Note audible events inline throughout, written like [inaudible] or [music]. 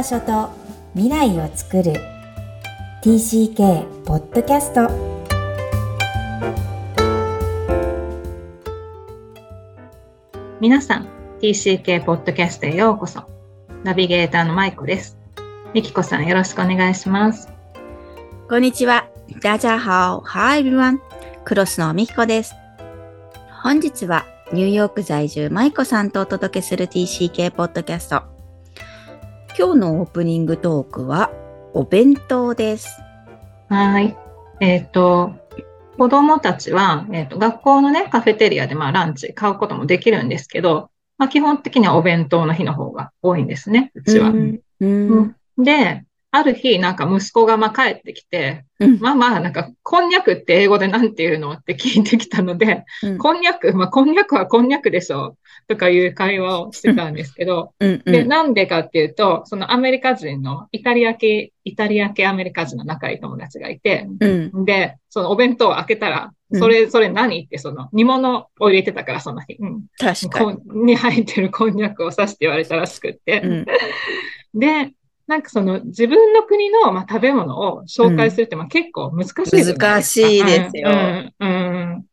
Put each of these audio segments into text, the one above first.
場所と未来を作る。TCK ポッドキャスト皆さん TCK ポッドキャストへようこそ。ナビゲーターのマイコです。みきこさんよろしくお願いします。こんにちは。大家好 Hi everyone クロスのみきこです。本日はニューヨーク在住マイコさんとお届けする TCK ポッドキャスト今日のオープニングトークはお弁当です。はい。えっ、ー、と、子供たちは、えっ、ー、と、学校のね、カフェテリアでまあランチ買うこともできるんですけど、まあ基本的にはお弁当の日の方が多いんですね、うちは。うんうん、で、ある日、なんか息子がまあ帰ってきて、うん、まあまあ、なんか、こんにゃくって英語でなんて言うのって聞いてきたので、うん、こんにゃく、まあ、こんにゃくはこんにゃくでしょとかいう会話をしてたんですけど、うんうん、で、なんでかっていうと、そのアメリカ人のイタリア系、イタリア系アメリカ人の仲いい友達がいて、で、そのお弁当を開けたら、それ、それ何って、その煮物を入れてたから、その日。確かに。に入ってるこんにゃくを刺して言われたらしくって。で、なんかその自分の国の、まあ、食べ物を紹介するって、まあ、結構難しいです難しいですよ。うん、うん、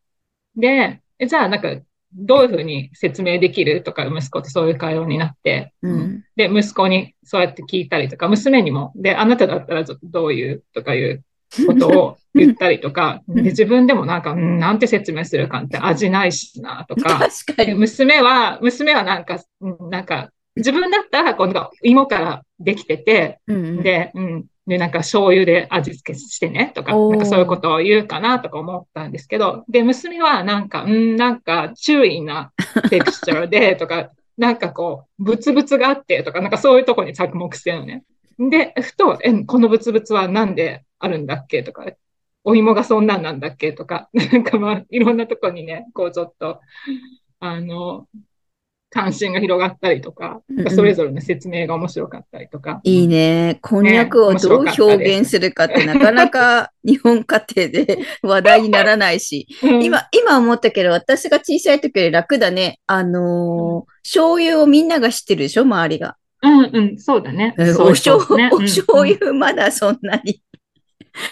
で、じゃあなんか、どういうふうに説明できるとか、息子とそういう会話になって、うん、で、息子にそうやって聞いたりとか、娘にも、で、あなただったらどういうとかいうことを [laughs] 言ったりとか、で自分でもなんか、うん、なんて説明するかって味ないしなとか、確かに。娘は、娘はなんか、なんか、自分だったら、この芋からできてて、うんうん、で、うん。で、なんか醤油で味付けしてねとか、なんかそういうことを言うかなとか思ったんですけど、で、娘はなんか、うん、なんか注意なテクスチャーで [laughs] とか、なんかこう、ブツブツがあってとか、なんかそういうとこに着目してるのね。で、ふと、え、このブツブツはなんであるんだっけとか、お芋がそんなんなんだっけとか、なんかまあ、いろんなとこにね、こうちょっと、あの、関心が広がったりとか、それぞれの説明が面白かったりとか。いいね。こんにゃくをどう表現するかってなかなか日本家庭で [laughs] 話題にならないし、うん、今、今思ったけど、私が小さい時より楽だね。あのーうん、醤油をみんなが知ってるでしょ？周りが。うんうん、そうだね。お醤油、お醤油まだそんなに。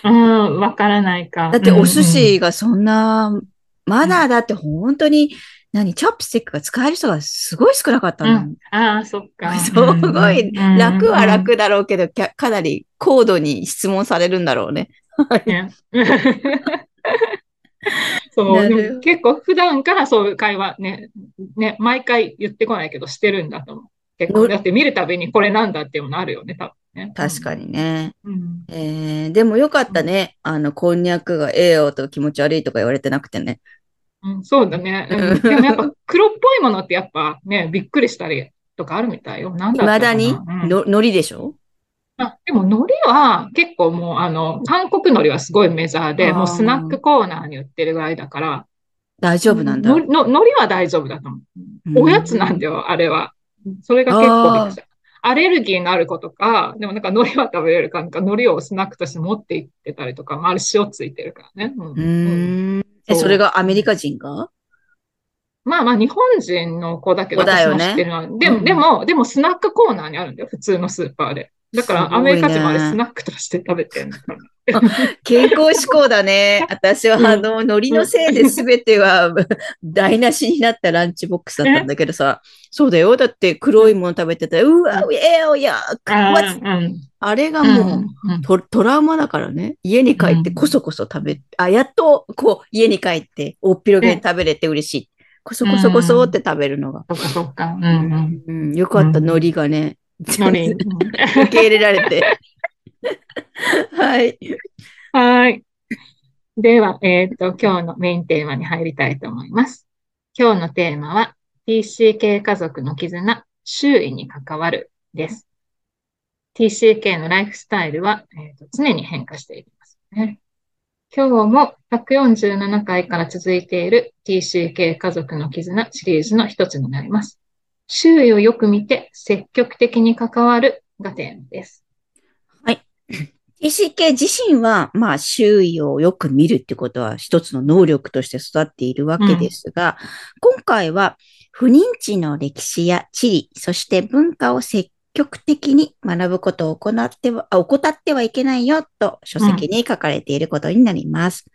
うん、わからないか。だってお寿司がそんな、まだだって本当に、何、チョップスティックが使える人がすごい少なかったの。うん、ああ、そっか。[laughs] すごい、楽は楽だろうけど、かなり高度に質問されるんだろうね。[laughs] そう、結構普段からそういう会話ね、ね、毎回言ってこないけどしてるんだと思う。結構、だって見るたびにこれなんだっていうのあるよね、多分ね。確かにね。うん、えー、でもよかったね。あの、こんにゃくがええよと気持ち悪いとか言われてなくてね。うん、そうだね。うん、でもやっぱ黒っぽいものってやっぱね、びっくりしたりとかあるみたいよ。なんだ未だに、うん、の海苔でしょ？あでも海苔は結構もうあの、韓国海苔はすごいメジャーで、もうスナックコーナーに売ってるぐらいだから。大丈夫なんだ。のの海苔は大丈夫だと思う。おやつなんだよ、あれは。それが結構びっくりした。アレルギーのある子とか、でもなんか海苔は食べれるか、なんか海苔をスナックとして持って行ってたりとか、まあ、あれ塩ついてるからね。うん。うんえ、それがアメリカ人が？まあまあ、日本人の子だけど、私も知ってるのは。ね、でも、うん、でも、でも、スナックコーナーにあるんだよ、普通のスーパーで。だから、アメリカ人もあれスナックとして食べてるんだから。健康志向だね。[laughs] 私は、あの、海苔のせいで全ては台無しになったランチボックスだったんだけどさ、そうだよ。だって黒いもの食べてたら、うわ、えー、や、あれがもうト、トラウマだからね。家に帰ってこそこそ食べ、あ、やっと、こう、家に帰って、おっぴろげに食べれて嬉しい。こそこそこそって食べるのが。そっかそっか。うんうん。よかった、海苔がね。海苔。[laughs] 受け入れられて。はい。はい。では、えっ、ー、と、今日のメインテーマに入りたいと思います。今日のテーマは、TCK 家族の絆、周囲に関わるです。TCK のライフスタイルは、えーと、常に変化していきますね。今日も147回から続いている TCK 家族の絆シリーズの一つになります。周囲をよく見て積極的に関わるがテーマです。はい。TCK 自身は、まあ、周囲をよく見るってことは一つの能力として育っているわけですが、うん、今回は不妊地の歴史や地理、そして文化を積極的に学ぶことを行っては、あ怠ってはいけないよと書籍に書かれていることになります。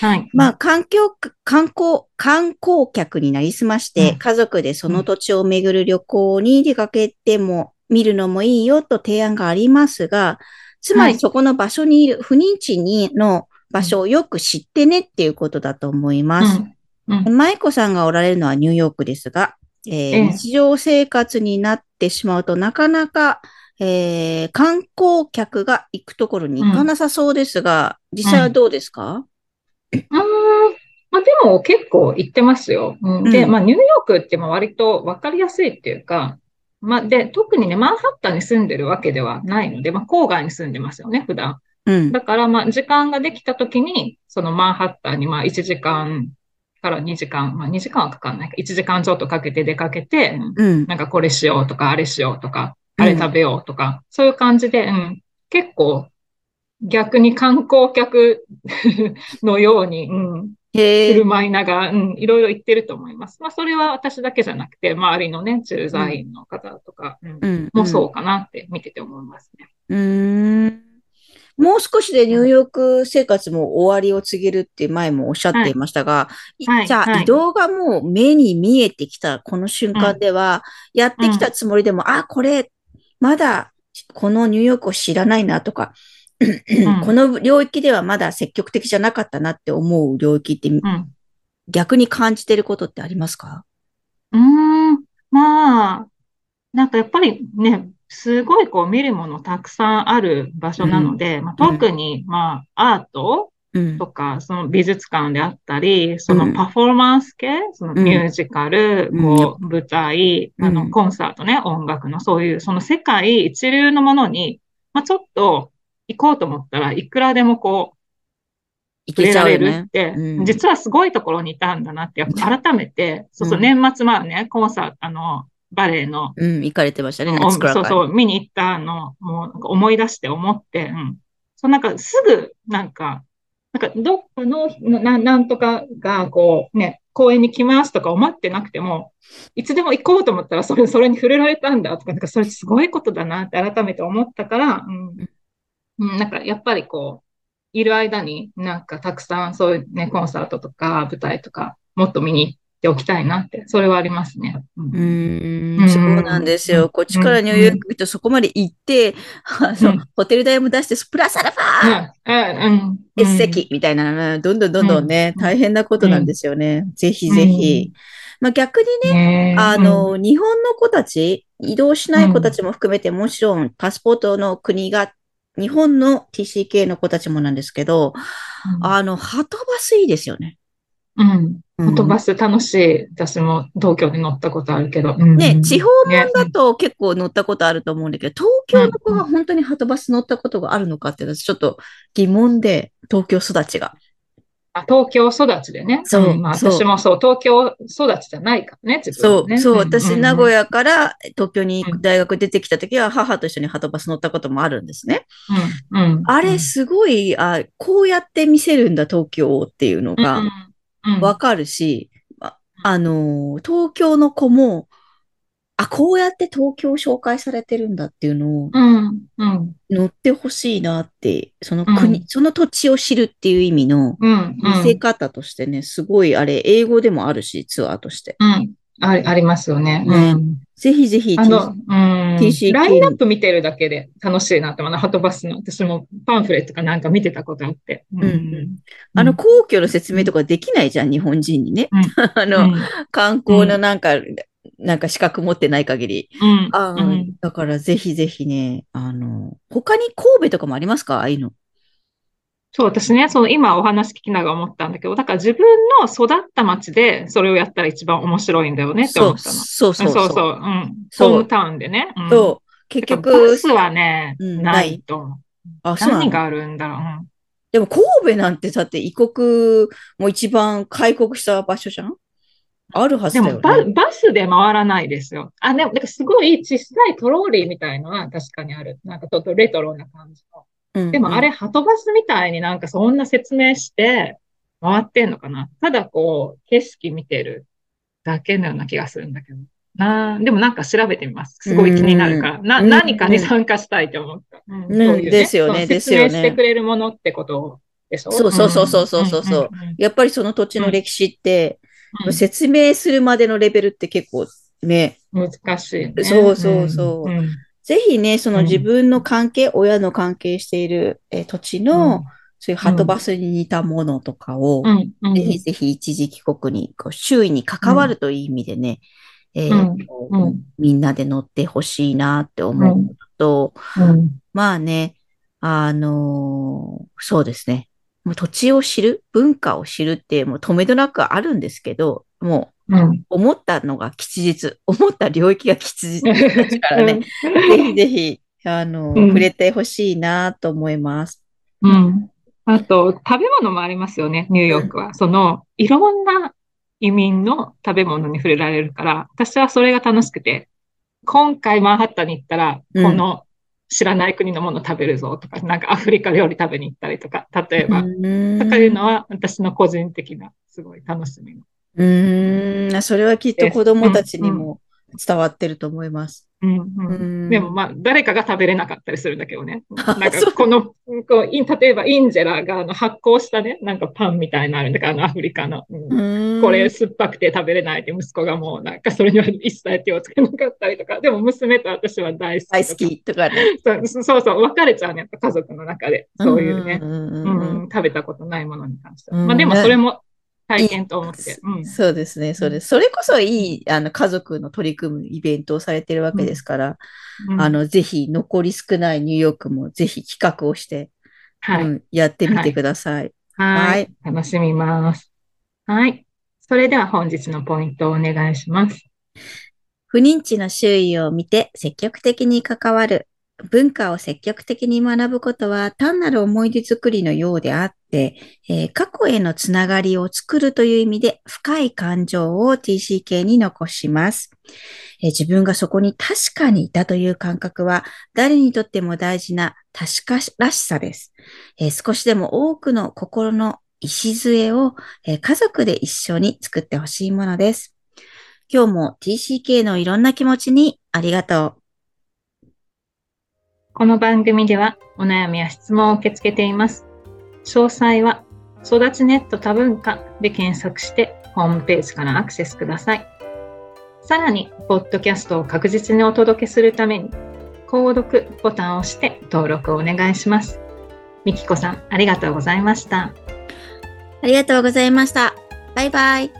はい。まあ、環境、観光、観光客になりすまして、うん家族でその土地を巡る旅行に出かけても、見るのもいいよと提案がありますが、つまはいりそこの場所にいる、不妊地にの場所をよく知ってねっていうことだと思います。うん。うん。舞子さんがおられるのはニューヨークですが、えーええ日常生活になってしまうとなかなか、えー観光客が行くところに行かなさそうですが、実際はどうですか、うーんまあ、でも結構行ってますよ。うん、で、うんまあ、ニューヨークってまあ割と分かりやすいっていうか、まあ、で、特にね、マンハッタンに住んでるわけではないので、まあ、郊外に住んでますよね、普段。うん。だから、まあ、時間ができた時に、そのマンハッタンに、まあ、1時間から2時間、まあ、2時間はかかんないか、1時間ちょっとかけて出かけて、うんうん。なんかこれしようとか、あれしようとか、うんあれ食べようとか、そういう感じで、うん、結構、逆に観光客のように、うん、振る。舞いながら、うん、いろいろ言ってると思います。まあ、それは私だけじゃなくて、周りのね、駐在員の方とか、うんうん。もそうかなって見てて思いますね。うーん。もう少しでニューヨーク生活も終わりを告げるって前もおっしゃっていましたが、いじゃあ移動がもう目に見えてきたこの瞬間では、やってきたつもりでも、あ、これ、まだこのニューヨークを知らないなとか、んこの領域ではまだ積極的じゃなかったなって思う領域ってうん。逆に感じてることってありますか？うーん、まあ、なんかやっぱりね、すごいこう見るものたくさんある場所なので、まあ、特にまあアートうん。と。か、その美術館であったり、そうん。のパフォーマンス系、そのミュージカル、うん。こう舞台、あうん。のコンサートね、音楽のそういう、その世界一流のものに、まあちょっと行こうと思ったらいくらでもこう、いけちゃうよねるっ。て、うん実はすごいところにいたんだなって、やっぱ改めて、そうそう、うん年末まあね、コンサート、あの、バレエの、うん、行かれてましたね。そうそう、見に行ったの、もうなんか思い出して思って、うん。そうなんかすぐ、なんか、なんかどっかの、な、なんとかが、こう、ね、公園に来ますとか思ってなくても、いつでも行こうと思ったら、それ、それに触れられたんだとか、なんかそれすごいことだなって改めて思ったから、うん。うん、なんかやっぱりこう、いる間になんかたくさんそういうね、コンサートとか舞台とか、もっと見に行っておきたいなって、それはありますね。うん。うん。ん。そうなんですよ。うん。こっちからニューヨーク行くとそこまで行って、あのうん。ホテル代も出して、プラスアルファうん、うん、うん。一席みたいなどんどんどんどんね、うん。大変なことなんですよね。ぜひぜひ。まあ逆にね、あの、日本の子たち、移動しない子たちも含めて、もちろんパスポートの国が、日本の TCK の子たちもなんですけど、あの、ハトバスいいですよね。うん。うんはとバス楽しい。私も東京で乗ったことあるけど。うんね、地方もねだと結構乗ったことあると思うんだけど、東京の子が本当にハトバス乗ったことがあるのかっていうのはちょっと疑問で、東京育ちが。あ東京育ちでね。そう。ん。まあ私もそう、東京育ちじゃないからね、自そう。そう、ん私、ん。名古屋から東京にうん。大学出てきた時は、母と一緒にハトバス乗ったこともあるんですね。うん、うん。あれ、すごい、あ、こうやって見せるんだ、東京っていうのうん、がうん、わかるし、ああのー、東京の子も、あ、こうやって東京を紹介されてるんだっていうのをうん、うん、乗ってほしいなって、そのうん。国、その土地を知るっていう意味のうん、見せ方としてね、すごいあれ、英語でもあるし、ツアーとして。うん。ありありますよね。ねうん。ぜひぜひ、あの、うん、TCK ラインナップ見てるだけで楽しいなって、あの、ハトバスの、私もパンフレットかなんか見てたことあって。うん。うんあの、皇居の説明とかできないじゃん、日本人にね。[laughs] あうの、ん、観光のなんか、なんか資格持ってない限り。うん、うんだからぜひぜひね、あの、他に神戸とかもありますか？ああいうの。そう、私ね、その今お話聞きながら思ったんだけど、だから自分の育った町でそれをやったら一番面白いんだよねってそう、思ったの。そうそうそう。そうそう、うん。そうホームタウンでね。うんそう結局バ、スはね、うんないと思う。あ、そう何があるんだろう。うんでも神戸なんてだって異国も一番開国した場所じゃん？あるはずでだよね。もバ、バスで回らないですよ。あ、でも、なんかすごい小さいトローリーみたいのは確かにある。なんかちょっとレトロな感じの。うんでもあれ、ハトバスみたいになんかそんな説明して回ってんのかなただこう、景色見てるだけのような気がするんだけど。あーでもなんか調べてみます。すごい気になるから。な、うん何かに参加したいと思った。うんうんそういうですよねですよね説明してくれるものってことでしょ？そうそうそうそうそうそうやっぱりその土地の歴史って、うん説明するまでのレベルって結構ね、難しい、ね。そうそうそう。ん。ぜひね、そのうん。自分の関係、親の関係している、えー土地の、そういうハトバスに似たものとかを、うん。うん。ぜひぜひ一時帰国に、こう周囲に関わるという意味でね、えみんなで乗ってほしいなって思うのと、うん。まあね、あのーそうですね。もう土地を知る、文化を知るって、もう止めどなくあるんですけど、もううん思ったのが吉日、思った領域が吉日 [laughs] ですからね、ぜひぜひ、あの、うん触れてほしいなと思います。うん。あと、食べ物もありますよね、ニューヨークは。その、いろんな移民の食べ物に触れられるから、私はそれが楽しくて、今回マンハッタンに行ったら、うんこの知らない国のもの食べるぞとか、なんかアフリカ料理食べに行ったりとか、例えば、とかいうのは私の個人的なすごい楽しみ。うーん、それはきっと子供たちにも伝わってると思います。うんううんんでもまあ、誰かが食べれなかったりするんだけどね。あ [laughs] なんかこの、こう例えばインジェラがあの発酵したね、なんかパンみたいなのあるんだから、あのアフリカの。うんこれ酸っぱくて食べれないって息子がもうなんかそれには一切手をつけなかったりとか、でも娘と私は大好き。大好きとかね。そうそうそう、分かれちゃうね、やっぱ家族の中で。そういうね、んうん食べたことないものに関しては。うんまあでもそれも体験と思って。うんそうですね、そうです。それこそいい、あの、家族の取り組むイベントをされてるわけですから、うんあの、ぜひ、残り少ないニューヨークもぜひ企画をして、はい。うん、やってみてください。ははいい。楽しみます。はい。それでは本日のポイントをお願いします。不妊地の周囲を見て積極的に関わる。文化を積極的に学ぶことは単なる思い出作りのようであって、えー過去へのつながりを作るという意味で深い感情を TCK に残します。えー自分がそこに確かにいたという感覚は誰にとっても大事な確からしさです。えー少しでも多くの心の礎を、え家族で一緒に作ってほしいものです。今日も TCK のいろんな気持ちにありがとう。この番組ではお悩みや質問を受け付けています。詳細は育ちネット多文化で検索してホームページからアクセスください。さらに、ポッドキャストを確実にお届けするために、購読ボタンを押して登録をお願いします。みきこさん、ありがとうございました。ありがとうございました。バイバイ。